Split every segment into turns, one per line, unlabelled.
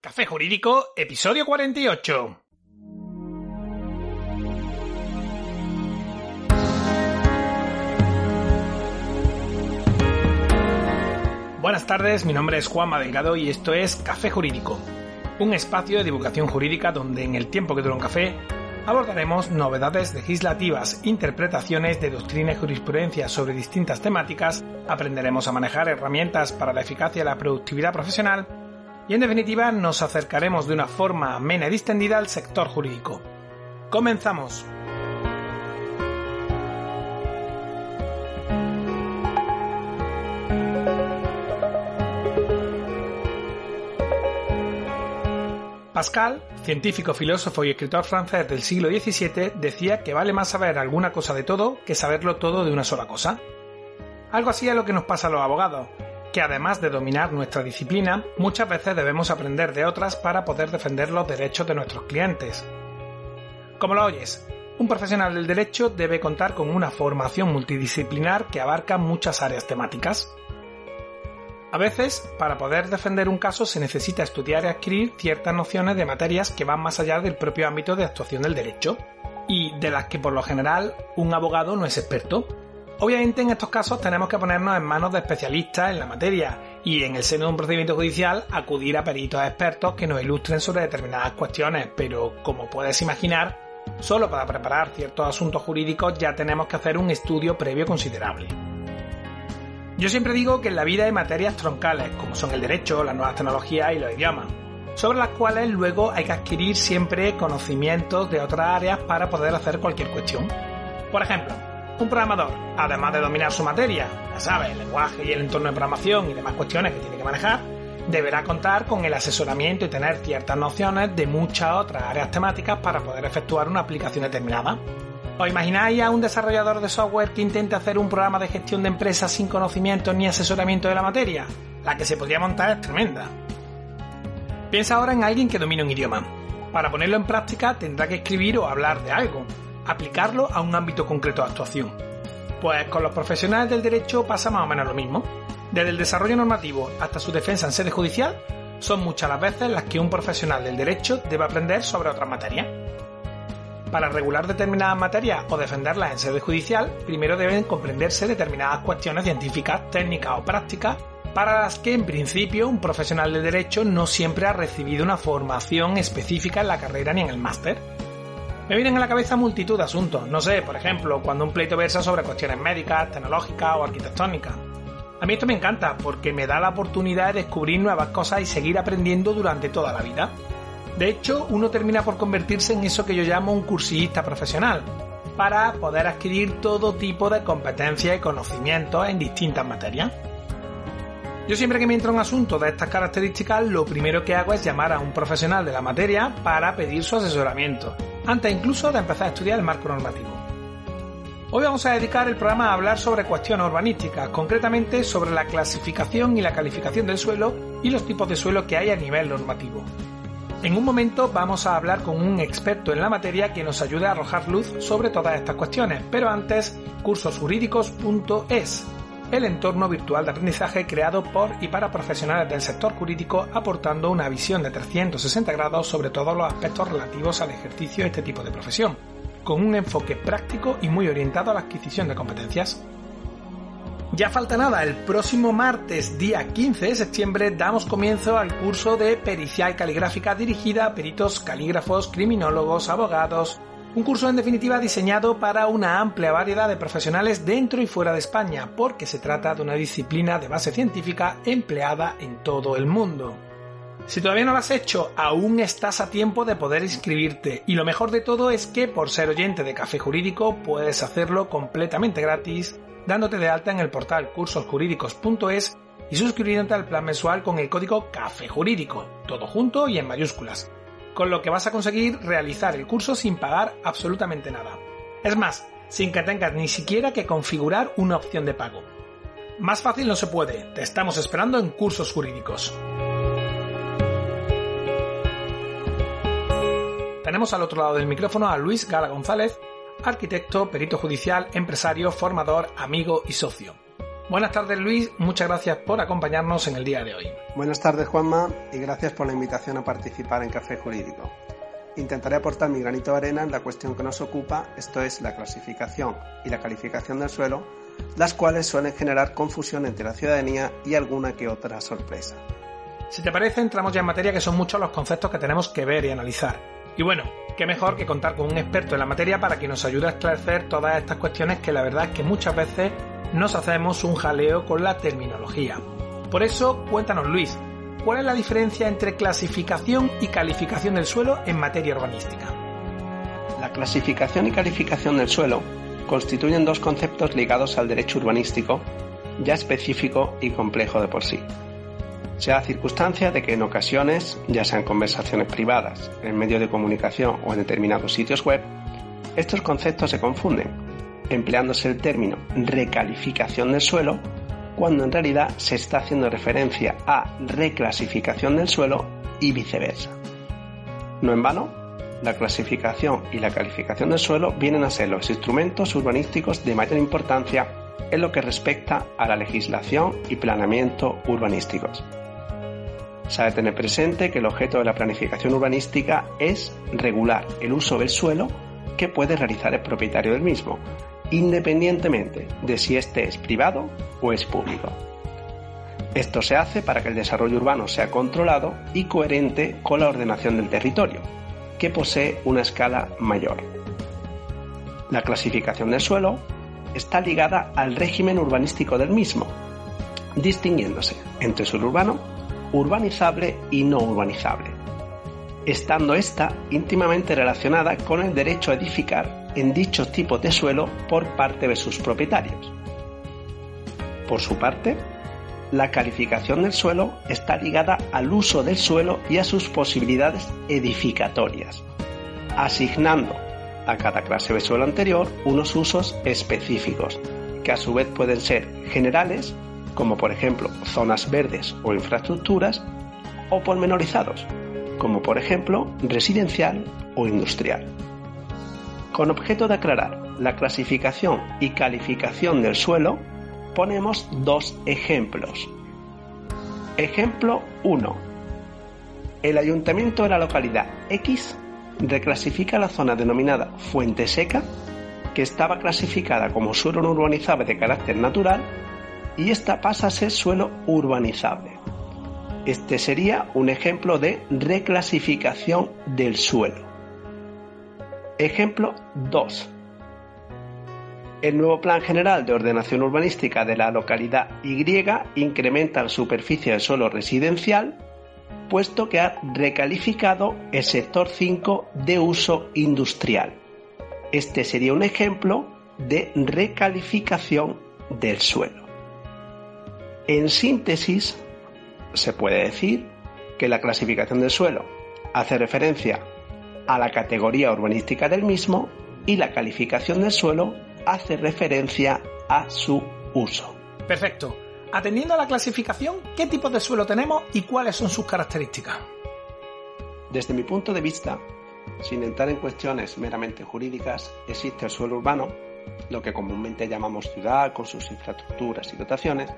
Café Jurídico, episodio 48. Buenas tardes, mi nombre es Juan Delgado y esto es Café Jurídico, un espacio de divulgación jurídica donde en el tiempo que dura un café abordaremos novedades legislativas, interpretaciones de doctrina y jurisprudencia sobre distintas temáticas, aprenderemos a manejar herramientas para la eficacia y la productividad profesional y en definitiva nos acercaremos de una forma amena y distendida al sector jurídico. Comenzamos. Pascal, científico, filósofo y escritor francés del siglo XVII, decía que vale más saber alguna cosa de todo que saberlo todo de una sola cosa. Algo así es lo que nos pasa a los abogados, además de dominar nuestra disciplina, muchas veces debemos aprender de otras para poder defender los derechos de nuestros clientes. Como lo oyes, un profesional del derecho debe contar con una formación multidisciplinar que abarca muchas áreas temáticas. A veces, para poder defender un caso se necesita estudiar y adquirir ciertas nociones de materias que van más allá del propio ámbito de actuación del derecho, y de las que por lo general un abogado no es experto. Obviamente en estos casos tenemos que ponernos en manos de especialistas en la materia y en el seno de un procedimiento judicial acudir a peritos expertos que nos ilustren sobre determinadas cuestiones, pero como puedes imaginar, solo para preparar ciertos asuntos jurídicos ya tenemos que hacer un estudio previo considerable. Yo siempre digo que en la vida hay materias troncales, como son el derecho, las nuevas tecnologías y los idiomas, sobre las cuales luego hay que adquirir siempre conocimientos de otras áreas para poder hacer cualquier cuestión. Por ejemplo, un programador, además de dominar su materia, ya sabes, el lenguaje y el entorno de programación y demás cuestiones que tiene que manejar, deberá contar con el asesoramiento y tener ciertas nociones de muchas otras áreas temáticas para poder efectuar una aplicación determinada. ¿Os imagináis a un desarrollador de software que intente hacer un programa de gestión de empresas sin conocimiento ni asesoramiento de la materia? La que se podría montar es tremenda. Piensa ahora en alguien que domina un idioma. Para ponerlo en práctica tendrá que escribir o hablar de algo, aplicarlo a un ámbito concreto de actuación. Pues con los profesionales del derecho pasa más o menos lo mismo. Desde el desarrollo normativo hasta su defensa en sede judicial, son muchas las veces las que un profesional del derecho debe aprender sobre otras materias. Para regular determinadas materias o defenderlas en sede judicial, primero deben comprenderse determinadas cuestiones científicas, técnicas o prácticas para las que en principio un profesional del derecho no siempre ha recibido una formación específica en la carrera ni en el máster. Me vienen a la cabeza multitud de asuntos, no sé, por ejemplo, cuando un pleito versa sobre cuestiones médicas, tecnológicas o arquitectónicas. A mí esto me encanta porque me da la oportunidad de descubrir nuevas cosas y seguir aprendiendo durante toda la vida. De hecho, uno termina por convertirse en eso que yo llamo un cursillista profesional, para poder adquirir todo tipo de competencias y conocimientos en distintas materias. Yo siempre que me entra un asunto de estas características, lo primero que hago es llamar a un profesional de la materia para pedir su asesoramiento, antes incluso de empezar a estudiar el marco normativo. Hoy vamos a dedicar el programa a hablar sobre cuestiones urbanísticas, concretamente sobre la clasificación y la calificación del suelo y los tipos de suelo que hay a nivel normativo. En un momento vamos a hablar con un experto en la materia que nos ayude a arrojar luz sobre todas estas cuestiones, pero antes, cursosjurídicos.es, el entorno virtual de aprendizaje creado por y para profesionales del sector jurídico aportando una visión de 360 grados sobre todos los aspectos relativos al ejercicio de este tipo de profesión, con un enfoque práctico y muy orientado a la adquisición de competencias. Ya falta nada, el próximo martes, día 15 de septiembre, damos comienzo al curso de pericial caligráfica dirigida a peritos calígrafos, criminólogos, abogados, un curso en definitiva diseñado para una amplia variedad de profesionales dentro y fuera de España, porque se trata de una disciplina de base científica empleada en todo el mundo. Si todavía no lo has hecho, aún estás a tiempo de poder inscribirte y lo mejor de todo es que por ser oyente de Café Jurídico puedes hacerlo completamente gratis dándote de alta en el portal cursosjurídicos.es y suscribiéndote al plan mensual con el código Café Jurídico, todo junto y en mayúsculas, con lo que vas a conseguir realizar el curso sin pagar absolutamente nada. Es más, sin que tengas ni siquiera que configurar una opción de pago. Más fácil no se puede, te estamos esperando en cursos jurídicos. Tenemos al otro lado del micrófono a Luis Gala González, arquitecto, perito judicial, empresario, formador, amigo y socio. Buenas tardes Luis, muchas gracias por acompañarnos en el día de hoy.
Buenas tardes Juanma y gracias por la invitación a participar en Café Jurídico. Intentaré aportar mi granito de arena en la cuestión que nos ocupa, esto es la clasificación y la calificación del suelo, las cuales suelen generar confusión entre la ciudadanía y alguna que otra sorpresa.
Si te parece, entramos ya en materia que son muchos los conceptos que tenemos que ver y analizar. Y bueno, qué mejor que contar con un experto en la materia para que nos ayude a esclarecer todas estas cuestiones que la verdad es que muchas veces nos hacemos un jaleo con la terminología. Por eso, cuéntanos Luis, ¿cuál es la diferencia entre clasificación y calificación del suelo en materia urbanística?
La clasificación y calificación del suelo constituyen dos conceptos ligados al derecho urbanístico, ya específico y complejo de por sí. Se da circunstancia de que en ocasiones, ya sean conversaciones privadas, en medios de comunicación o en determinados sitios web, estos conceptos se confunden empleándose el término recalificación del suelo cuando en realidad se está haciendo referencia a reclasificación del suelo y viceversa. No en vano, la clasificación y la calificación del suelo vienen a ser los instrumentos urbanísticos de mayor importancia en lo que respecta a la legislación y planeamiento urbanísticos. Se ha de tener presente que el objeto de la planificación urbanística es regular el uso del suelo que puede realizar el propietario del mismo, independientemente de si éste es privado o es público. Esto se hace para que el desarrollo urbano sea controlado y coherente con la ordenación del territorio, que posee una escala mayor. La clasificación del suelo está ligada al régimen urbanístico del mismo, distinguiéndose entre suelo urbano, urbanizable y no urbanizable, estando esta íntimamente relacionada con el derecho a edificar en dichos tipos de suelo por parte de sus propietarios. Por su parte, la calificación del suelo está ligada al uso del suelo y a sus posibilidades edificatorias, asignando a cada clase de suelo anterior unos usos específicos, que a su vez pueden ser generales, como por ejemplo zonas verdes o infraestructuras, o pormenorizados, como por ejemplo residencial o industrial. Con objeto de aclarar la clasificación y calificación del suelo, ponemos dos ejemplos. Ejemplo 1. El ayuntamiento de la localidad X reclasifica la zona denominada Fuente Seca, que estaba clasificada como suelo no urbanizable de carácter natural, y esta pasa a ser suelo urbanizable. Este sería un ejemplo de reclasificación del suelo. Ejemplo 2. El nuevo Plan General de Ordenación Urbanística de la localidad Y incrementa la superficie del suelo residencial, puesto que ha recalificado el sector 5 de uso industrial. Este sería un ejemplo de recalificación del suelo. En síntesis, se puede decir que la clasificación del suelo hace referencia a la categoría urbanística del mismo y la calificación del suelo hace referencia a su uso.
Perfecto. Atendiendo a la clasificación, ¿qué tipo de suelo tenemos y cuáles son sus características?
Desde mi punto de vista, sin entrar en cuestiones meramente jurídicas, existe el suelo urbano, lo que comúnmente llamamos ciudad con sus infraestructuras y dotaciones,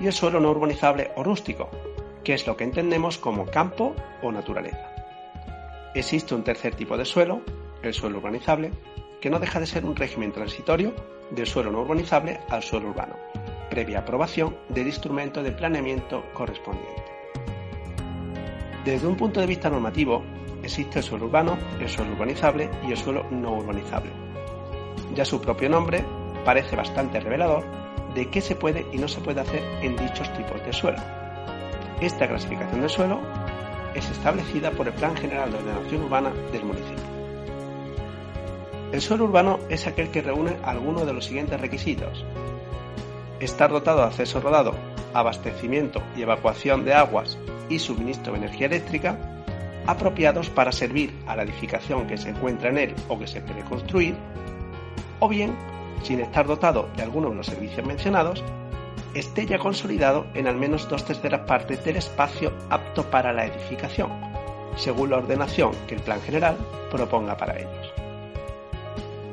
y el suelo no urbanizable o rústico, que es lo que entendemos como campo o naturaleza. Existe un tercer tipo de suelo, el suelo urbanizable, que no deja de ser un régimen transitorio del suelo no urbanizable al suelo urbano, previa aprobación del instrumento de planeamiento correspondiente. Desde un punto de vista normativo, existe el suelo urbano, el suelo urbanizable y el suelo no urbanizable. Ya su propio nombre parece bastante revelador de qué se puede y no se puede hacer en dichos tipos de suelo. Esta clasificación de suelo es establecida por el Plan General de Ordenación Urbana del municipio. El suelo urbano es aquel que reúne algunos de los siguientes requisitos. Estar dotado de acceso rodado, abastecimiento y evacuación de aguas y suministro de energía eléctrica apropiados para servir a la edificación que se encuentra en él o que se quiere construir, o bien, sin estar dotado de alguno de los servicios mencionados, esté ya consolidado en al menos dos terceras partes del espacio apto para la edificación, según la ordenación que el plan general proponga para ellos.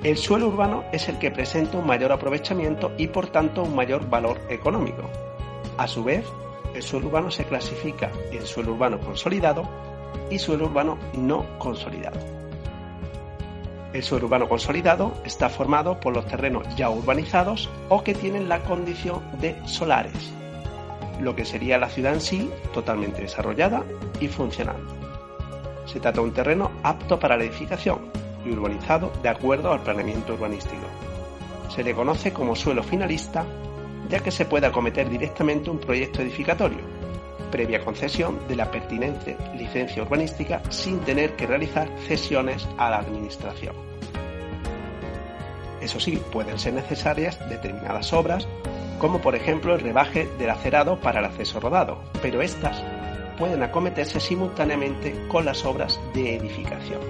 El suelo urbano es el que presenta un mayor aprovechamiento y por tanto un mayor valor económico. A su vez, el suelo urbano se clasifica en suelo urbano consolidado y suelo urbano no consolidado. El suelo urbano consolidado está formado por los terrenos ya urbanizados o que tienen la condición de solares, lo que sería la ciudad en sí totalmente desarrollada y funcional. Se trata de un terreno apto para la edificación y urbanizado de acuerdo al planeamiento urbanístico. Se le conoce como suelo finalista ya que se puede acometer directamente un proyecto edificatorio, previa concesión de la pertinente licencia urbanística sin tener que realizar cesiones a la Administración. Eso sí, pueden ser necesarias determinadas obras, como por ejemplo el rebaje del acerado para el acceso rodado, pero estas pueden acometerse simultáneamente con las obras de edificación.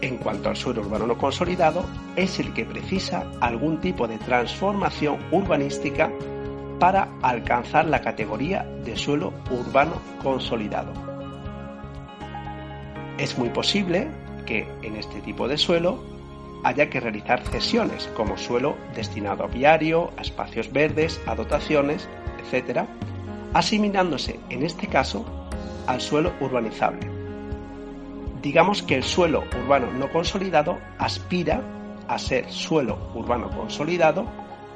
En cuanto al suelo urbano no consolidado, es el que precisa algún tipo de transformación urbanística para alcanzar la categoría de suelo urbano consolidado. Es muy posible que en este tipo de suelo haya que realizar cesiones como suelo destinado a viario, a espacios verdes, a dotaciones, etc., asimilándose en este caso al suelo urbanizable. Digamos que el suelo urbano no consolidado aspira a ser suelo urbano consolidado,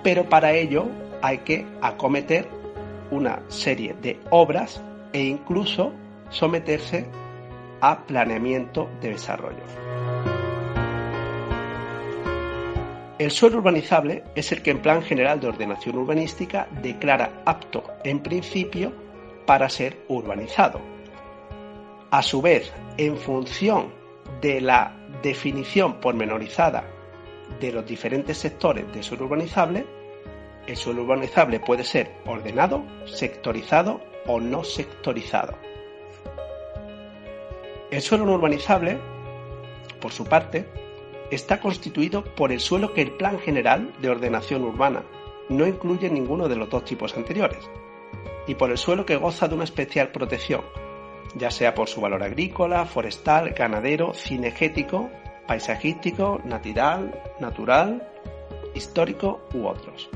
pero para ello hay que acometer una serie de obras e incluso someterse a planeamiento de desarrollo. El suelo urbanizable es el que en plan general de ordenación urbanística declara apto en principio para ser urbanizado. A su vez, en función de la definición pormenorizada de los diferentes sectores de suelo urbanizable, el suelo urbanizable puede ser ordenado, sectorizado o no sectorizado. El suelo no urbanizable, por su parte, está constituido por el suelo que el Plan General de Ordenación Urbana no incluye ninguno de los dos tipos anteriores, y por el suelo que goza de una especial protección, ya sea por su valor agrícola, forestal, ganadero, cinegético, paisajístico, natural, natural, histórico u otros.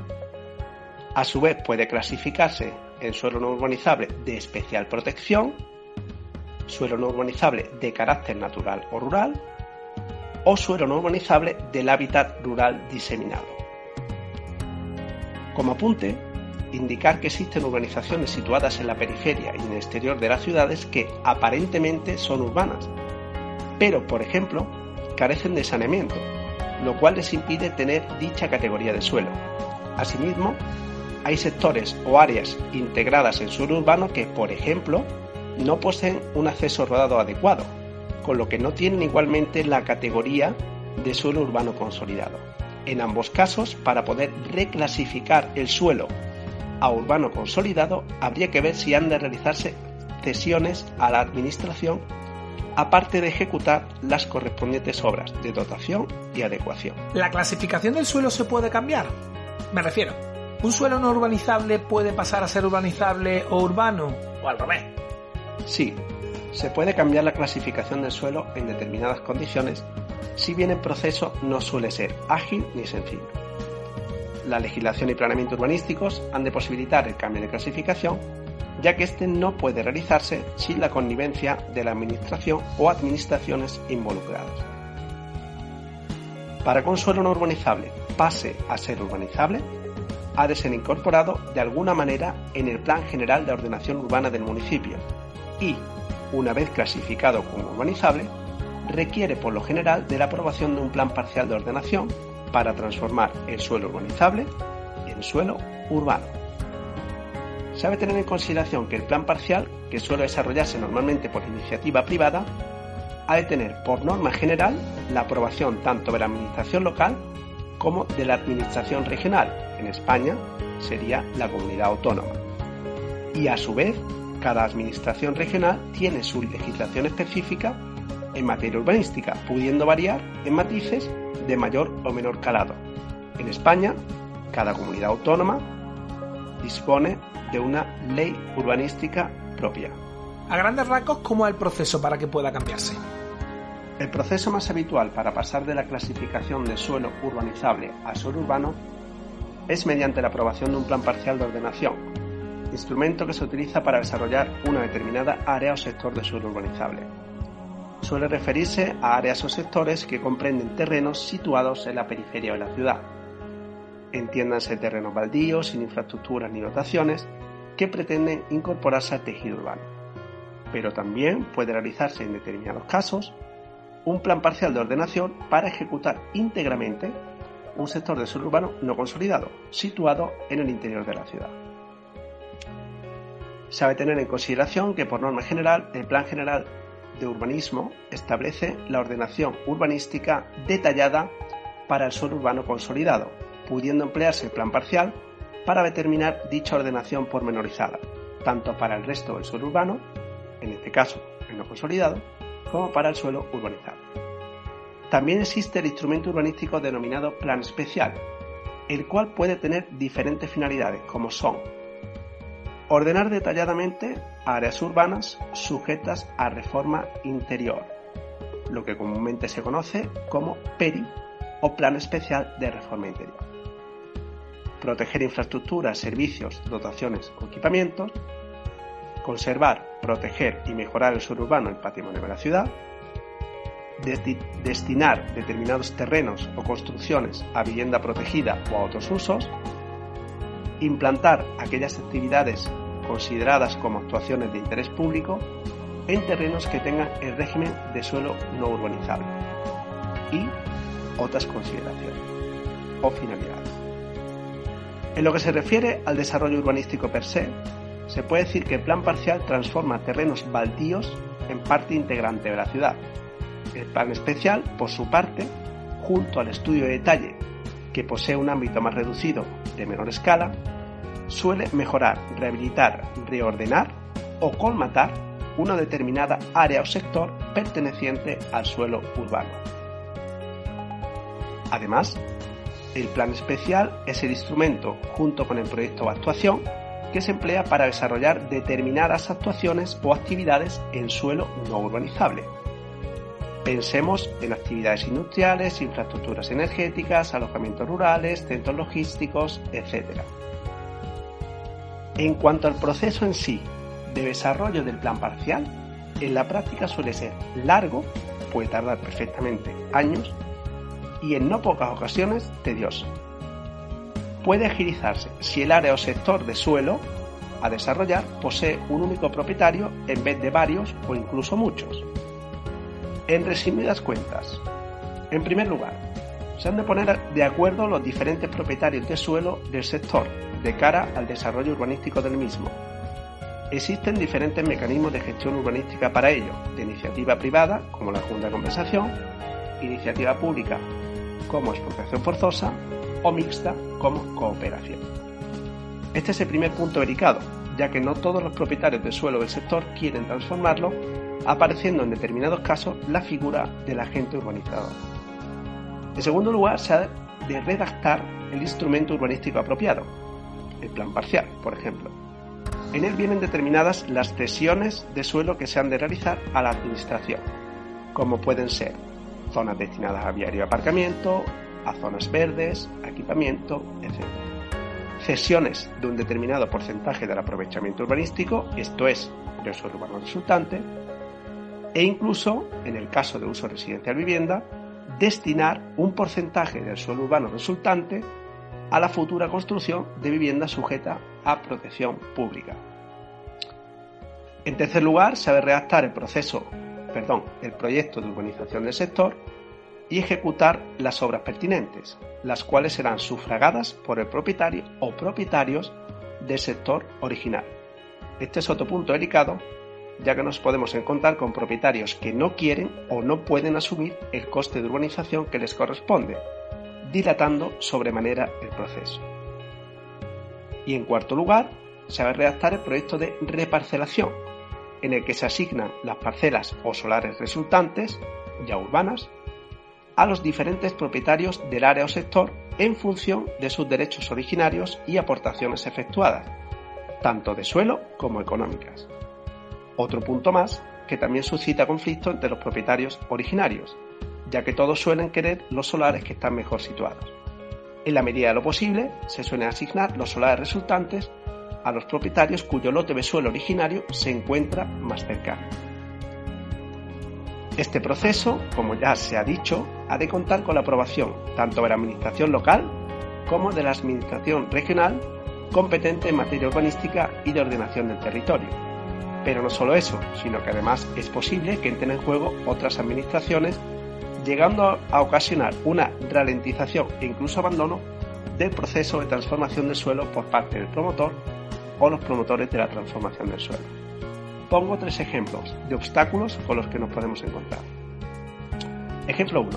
A su vez puede clasificarse en suelo no urbanizable de especial protección, suelo no urbanizable de carácter natural o rural, o suelo no urbanizable del hábitat rural diseminado. Como apunte, indicar que existen urbanizaciones situadas en la periferia y en el exterior de las ciudades que aparentemente son urbanas, pero, por ejemplo, carecen de saneamiento, lo cual les impide tener dicha categoría de suelo. Asimismo, hay sectores o áreas integradas en suelo urbano que, por ejemplo, no poseen un acceso rodado adecuado, con lo que no tienen igualmente la categoría de suelo urbano consolidado. En ambos casos, para poder reclasificar el suelo a urbano consolidado, habría que ver si han de realizarse cesiones a la Administración, aparte de ejecutar las correspondientes obras de dotación y adecuación.
¿La clasificación del suelo se puede cambiar? Me refiero, ¿un suelo no urbanizable puede pasar a ser urbanizable o urbano? O al revés.
Sí, se puede cambiar la clasificación del suelo en determinadas condiciones, si bien el proceso no suele ser ágil ni sencillo. La legislación y planeamiento urbanísticos han de posibilitar el cambio de clasificación, ya que este no puede realizarse sin la connivencia de la Administración o administraciones involucradas. Para que un suelo no urbanizable pase a ser urbanizable, ha de ser incorporado de alguna manera en el Plan General de Ordenación Urbana del municipio y, una vez clasificado como urbanizable, requiere por lo general de la aprobación de un plan parcial de ordenación para transformar el suelo urbanizable en suelo urbano. Se debe tener en consideración que el plan parcial, que suele desarrollarse normalmente por iniciativa privada, ha de tener por norma general la aprobación tanto de la Administración local como de la Administración regional, en España sería la comunidad autónoma, y a su vez cada administración regional tiene su legislación específica en materia urbanística, pudiendo variar en matices de mayor o menor calado. En España, cada comunidad autónoma dispone de una ley urbanística propia.
A grandes rasgos, ¿cómo es el proceso para que pueda cambiarse?
El proceso más habitual para pasar de la clasificación de suelo urbanizable a suelo urbano es mediante la aprobación de un plan parcial de ordenación, instrumento que se utiliza para desarrollar una determinada área o sector de suelo urbanizable. Suele referirse a áreas o sectores que comprenden terrenos situados en la periferia de la ciudad. Entiéndanse terrenos baldíos, sin infraestructuras ni dotaciones, que pretenden incorporarse al tejido urbano. Pero también puede realizarse en determinados casos un plan parcial de ordenación para ejecutar íntegramente un sector de suelo urbano no consolidado, situado en el interior de la ciudad. Sabe tener en consideración que por norma general el Plan General de Urbanismo establece la ordenación urbanística detallada para el suelo urbano consolidado, pudiendo emplearse el plan parcial para determinar dicha ordenación pormenorizada, tanto para el resto del suelo urbano, en este caso el no consolidado, como para el suelo urbanizado. También existe el instrumento urbanístico denominado plan especial, el cual puede tener diferentes finalidades, como son Ordenar detalladamente áreas urbanas sujetas a reforma interior, lo que comúnmente se conoce como PERI o Plan Especial de Reforma Interior. Proteger infraestructuras, servicios, dotaciones o equipamientos. Conservar, proteger y mejorar el suelo urbano y el patrimonio de la ciudad. Destinar determinados terrenos o construcciones a vivienda protegida o a otros usos implantar aquellas actividades consideradas como actuaciones de interés público en terrenos que tengan el régimen de suelo no urbanizable y otras consideraciones o finalidades. En lo que se refiere al desarrollo urbanístico per se, se puede decir que el plan parcial transforma terrenos baldíos en parte integrante de la ciudad. El plan especial, por su parte, junto al estudio de detalle, que posee un ámbito más reducido de menor escala, suele mejorar, rehabilitar, reordenar o colmatar una determinada área o sector perteneciente al suelo urbano. Además, el plan especial es el instrumento, junto con el proyecto de actuación, que se emplea para desarrollar determinadas actuaciones o actividades en suelo no urbanizable. Pensemos en actividades industriales, infraestructuras energéticas, alojamientos rurales, centros logísticos, etc. En cuanto al proceso en sí de desarrollo del plan parcial, en la práctica suele ser largo, puede tardar perfectamente años, y en no pocas ocasiones tedioso. Puede agilizarse si el área o sector de suelo a desarrollar posee un único propietario en vez de varios o incluso muchos. En resumidas cuentas, en primer lugar, se han de poner de acuerdo los diferentes propietarios de suelo del sector de cara al desarrollo urbanístico del mismo. Existen diferentes mecanismos de gestión urbanística para ello, de iniciativa privada, como la Junta de Compensación, iniciativa pública, como expropiación forzosa, o mixta, como cooperación. Este es el primer punto delicado, ya que no todos los propietarios de suelo del sector quieren transformarlo, apareciendo en determinados casos la figura del agente urbanizador. En segundo lugar, se ha de redactar el instrumento urbanístico apropiado, el plan parcial, por ejemplo. En él vienen determinadas las cesiones de suelo que se han de realizar a la administración, como pueden ser zonas destinadas a viario y aparcamiento, a zonas verdes, equipamiento, etc. Cesiones de un determinado porcentaje del aprovechamiento urbanístico, esto es, del suelo urbano resultante, e incluso, en el caso de uso residencial vivienda, destinar un porcentaje del suelo urbano resultante a la futura construcción de vivienda sujeta a protección pública. En tercer lugar, se redactar el proceso, perdón, el proyecto de urbanización del sector y ejecutar las obras pertinentes, las cuales serán sufragadas por el propietario o propietarios del sector original. Este es otro punto delicado, ya que nos podemos encontrar con propietarios que no quieren o no pueden asumir el coste de urbanización que les corresponde, dilatando sobremanera el proceso. Y en cuarto lugar, se va a redactar el proyecto de reparcelación, en el que se asignan las parcelas o solares resultantes, ya urbanas, a los diferentes propietarios del área o sector en función de sus derechos originarios y aportaciones efectuadas, tanto de suelo como económicas. Otro punto más que también suscita conflicto entre los propietarios originarios, ya que todos suelen querer los solares que están mejor situados. En la medida de lo posible, se suelen asignar los solares resultantes a los propietarios cuyo lote de suelo originario se encuentra más cercano. Este proceso, como ya se ha dicho, ha de contar con la aprobación tanto de la Administración local como de la Administración regional competente en materia urbanística y de ordenación del territorio. Pero no solo eso, sino que además es posible que entren en juego otras administraciones, llegando a ocasionar una ralentización e incluso abandono del proceso de transformación del suelo por parte del promotor o los promotores de la transformación del suelo. Pongo tres ejemplos de obstáculos con los que nos podemos encontrar. Ejemplo 1.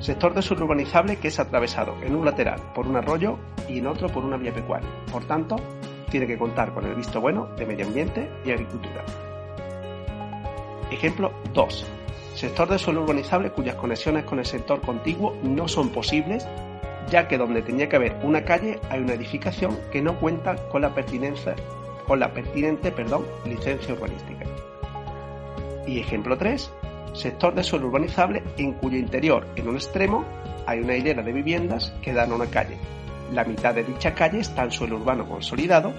Sector de suelo urbanizable que es atravesado en un lateral por un arroyo y en otro por una vía pecuaria. Por tanto, tiene que contar con el visto bueno de medio ambiente y agricultura. Ejemplo 2. Sector de suelo urbanizable cuyas conexiones con el sector contiguo no son posibles ya que donde tenía que haber una calle hay una edificación que no cuenta con la, pertinencia, con la pertinente perdón, licencia urbanística. Y ejemplo 3, sector de suelo urbanizable en cuyo interior, en un extremo, hay una hilera de viviendas que dan a una calle. La mitad de dicha calle está en suelo urbano consolidado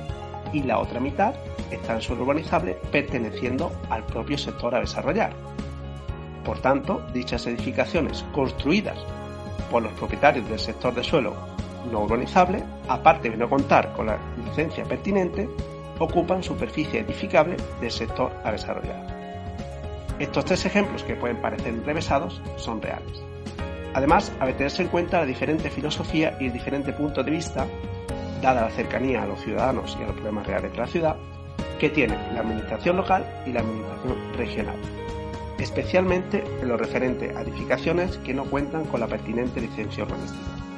y la otra mitad está en suelo urbanizable perteneciendo al propio sector a desarrollar. Por tanto, dichas edificaciones construidas por los propietarios del sector de suelo no urbanizable, aparte de no contar con la licencia pertinente, ocupan superficie edificable del sector a desarrollar. Estos tres ejemplos que pueden parecer enrevesados son reales. Además, a tenerse en cuenta la diferente filosofía y el diferente punto de vista, dada la cercanía a los ciudadanos y a los problemas reales de la ciudad, que tiene la administración local y la administración regional especialmente en lo referente a edificaciones que no cuentan con la pertinente licencia urbanística.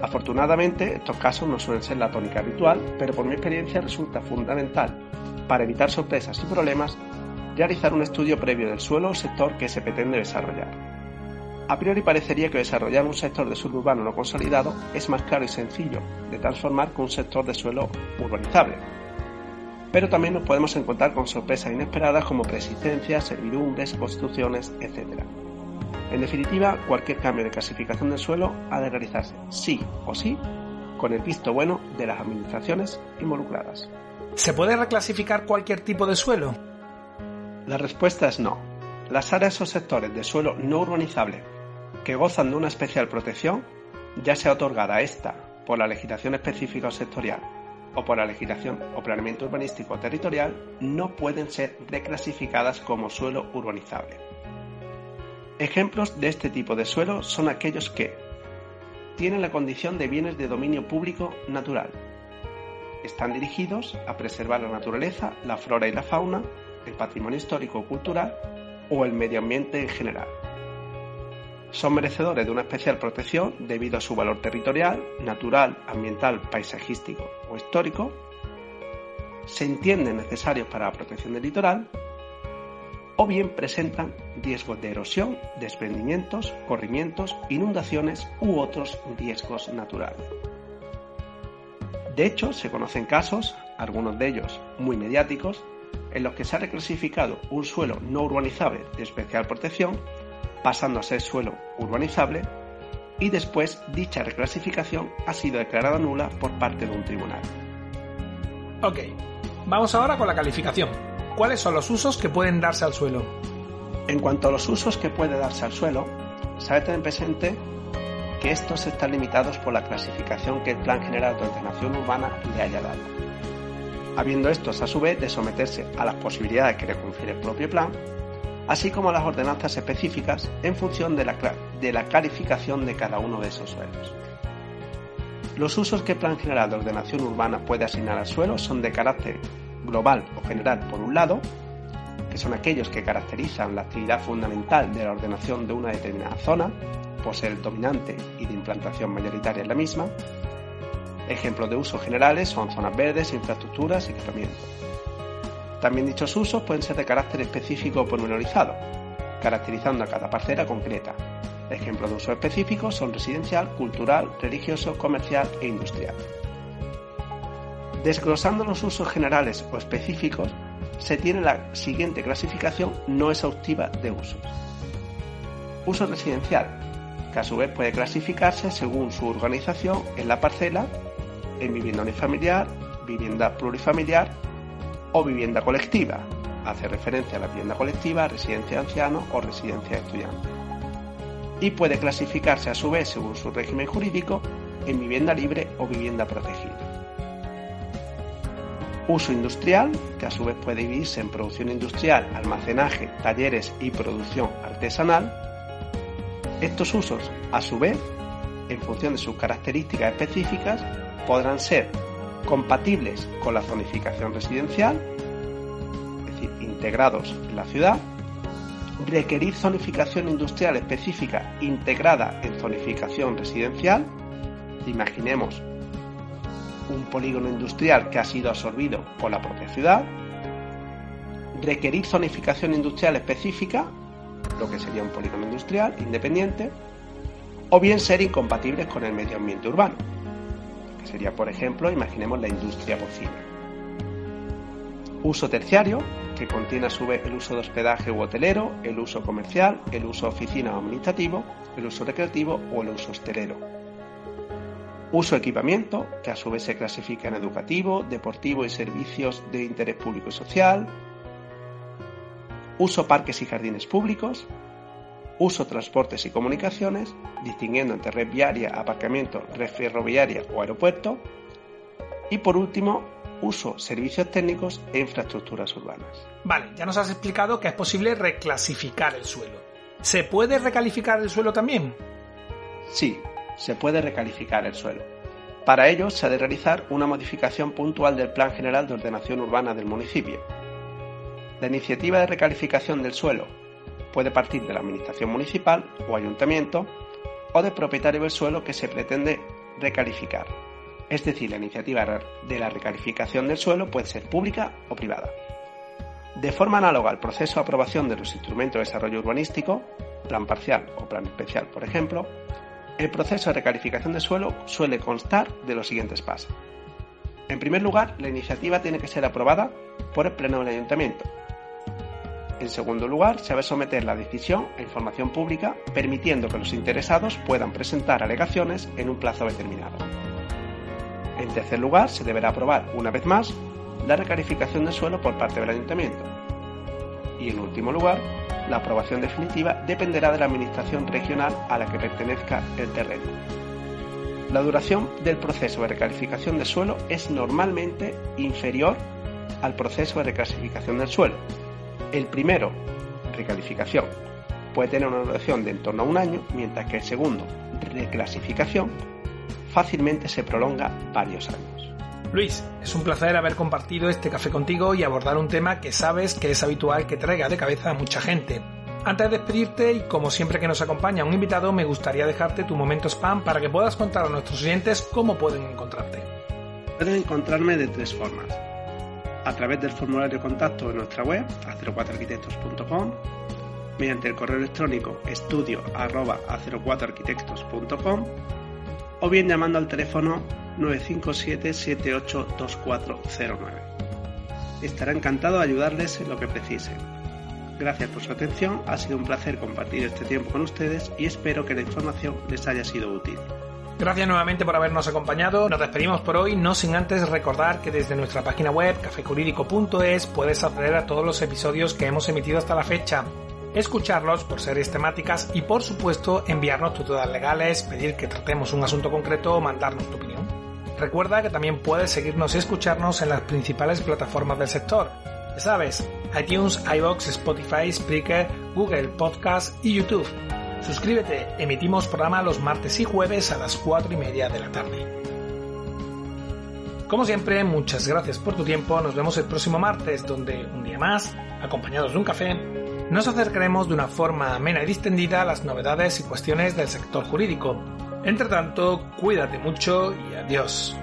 Afortunadamente, estos casos no suelen ser la tónica habitual, pero por mi experiencia resulta fundamental, para evitar sorpresas y problemas, realizar un estudio previo del suelo o sector que se pretende desarrollar. A priori parecería que desarrollar un sector de suelo urbano no consolidado es más claro y sencillo de transformar que un sector de suelo urbanizable, pero también nos podemos encontrar con sorpresas inesperadas como preexistencias, servidumbres, construcciones, etc. En definitiva, cualquier cambio de clasificación del suelo ha de realizarse sí o sí con el visto bueno de las administraciones involucradas.
¿Se puede reclasificar cualquier tipo de suelo?
La respuesta es no. Las áreas o sectores de suelo no urbanizable que gozan de una especial protección, ya sea otorgada esta por la legislación específica o sectorial o por la legislación o planeamiento urbanístico territorial no pueden ser reclasificadas como suelo urbanizable. Ejemplos de este tipo de suelo son aquellos que tienen la condición de bienes de dominio público natural, están dirigidos a preservar la naturaleza, la flora y la fauna, el patrimonio histórico o cultural o el medio ambiente en general. Son merecedores de una especial protección debido a su valor territorial, natural, ambiental, paisajístico o histórico, se entienden necesarios para la protección del litoral, o bien presentan riesgos de erosión, desprendimientos, corrimientos, inundaciones u otros riesgos naturales. De hecho, se conocen casos, algunos de ellos muy mediáticos, en los que se ha reclasificado un suelo no urbanizable de especial protección pasando a ser suelo urbanizable, y después dicha reclasificación ha sido declarada nula por parte de un tribunal.
Ok, vamos ahora con la calificación. ¿Cuáles son los usos que pueden darse al suelo?
En cuanto a los usos que puede darse al suelo, se debe tener presente que estos están limitados por la clasificación que el Plan General de Ordenación Urbana le haya dado. Habiendo estos a su vez de someterse a las posibilidades que le confiere el propio plan así como las ordenanzas específicas en función de la, de la clarificación de cada uno de esos suelos. Los usos que el Plan General de Ordenación Urbana puede asignar al suelo son de carácter global o general por un lado, que son aquellos que caracterizan la actividad fundamental de la ordenación de una determinada zona, por ser dominante y de implantación mayoritaria en la misma. Ejemplos de usos generales son zonas verdes, infraestructuras y equipamiento. También dichos usos pueden ser de carácter específico o pormenorizado, caracterizando a cada parcela concreta. Ejemplos de uso específicos son residencial, cultural, religioso, comercial e industrial. Desglosando los usos generales o específicos, se tiene la siguiente clasificación no exhaustiva de usos. Uso residencial, que a su vez puede clasificarse según su organización en la parcela, en vivienda unifamiliar, vivienda plurifamiliar o vivienda colectiva. Hace referencia a la vivienda colectiva, residencia de ancianos o residencia de estudiantes. Y puede clasificarse a su vez según su régimen jurídico en vivienda libre o vivienda protegida. Uso industrial, que a su vez puede dividirse en producción industrial, almacenaje, talleres y producción artesanal. Estos usos, a su vez, en función de sus características específicas, podrán ser compatibles con la zonificación residencial, es decir, integrados en la ciudad, requerir zonificación industrial específica integrada en zonificación residencial, imaginemos un polígono industrial que ha sido absorbido por la propia ciudad, requerir zonificación industrial específica, lo que sería un polígono industrial independiente, o bien ser incompatibles con el medio ambiente urbano, que sería, por ejemplo, imaginemos la industria porcina. Uso terciario, que contiene a su vez el uso de hospedaje u hotelero, el uso comercial, el uso oficina o administrativo, el uso recreativo o el uso hostelero Uso equipamiento, que a su vez se clasifica en educativo, deportivo y servicios de interés público y social. Uso parques y jardines públicos. Uso transportes y comunicaciones, distinguiendo entre red viaria, aparcamiento, red ferroviaria o aeropuerto. Y por último, uso servicios técnicos e infraestructuras urbanas.
Vale, ya nos has explicado que es posible reclasificar el suelo. ¿Se puede recalificar el suelo también?
Sí, se puede recalificar el suelo. Para ello se ha de realizar una modificación puntual del Plan General de Ordenación Urbana del municipio. La iniciativa de recalificación del suelo puede partir de la Administración Municipal o Ayuntamiento o del propietario del suelo que se pretende recalificar. Es decir, la iniciativa de la recalificación del suelo puede ser pública o privada. De forma análoga al proceso de aprobación de los instrumentos de desarrollo urbanístico, plan parcial o plan especial, por ejemplo, el proceso de recalificación de suelo suele constar de los siguientes pasos. En primer lugar, la iniciativa tiene que ser aprobada por el Pleno del Ayuntamiento. En segundo lugar, se debe someter la decisión a información pública, permitiendo que los interesados puedan presentar alegaciones en un plazo determinado. En tercer lugar, se deberá aprobar una vez más la recalificación del suelo por parte del Ayuntamiento. Y en último lugar, la aprobación definitiva dependerá de la administración regional a la que pertenezca el terreno. La duración del proceso de recalificación de suelo es normalmente inferior al proceso de reclasificación del suelo. El primero, recalificación, puede tener una duración de en torno a un año, mientras que el segundo, reclasificación, fácilmente se prolonga varios años.
Luis, es un placer haber compartido este café contigo y abordar un tema que sabes que es habitual que traiga de cabeza a mucha gente. Antes de despedirte y como siempre que nos acompaña un invitado, me gustaría dejarte tu momento spam para que puedas contar a nuestros oyentes cómo pueden encontrarte.
Pueden encontrarme de tres formas. A través del formulario de contacto de nuestra web, a04arquitectos.com, mediante el correo electrónico estudio a04arquitectos.com o bien llamando al teléfono 957 782409. Estará encantado de ayudarles en lo que precisen. Gracias por su atención, ha sido un placer compartir este tiempo con ustedes y espero que la información les haya sido útil.
Gracias nuevamente por habernos acompañado. Nos despedimos por hoy, no sin antes recordar que desde nuestra página web cafejurídico.es puedes acceder a todos los episodios que hemos emitido hasta la fecha, escucharlos por series temáticas y por supuesto enviarnos tus dudas legales, pedir que tratemos un asunto concreto o mandarnos tu opinión. Recuerda que también puedes seguirnos y escucharnos en las principales plataformas del sector. Ya sabes, iTunes, iBox, Spotify, Spreaker, Google Podcast y YouTube. Suscríbete, emitimos programa los martes y jueves a las 4 y media de la tarde. Como siempre, muchas gracias por tu tiempo, nos vemos el próximo martes donde, un día más, acompañados de un café, nos acercaremos de una forma amena y distendida a las novedades y cuestiones del sector jurídico. Entre tanto, cuídate mucho y adiós.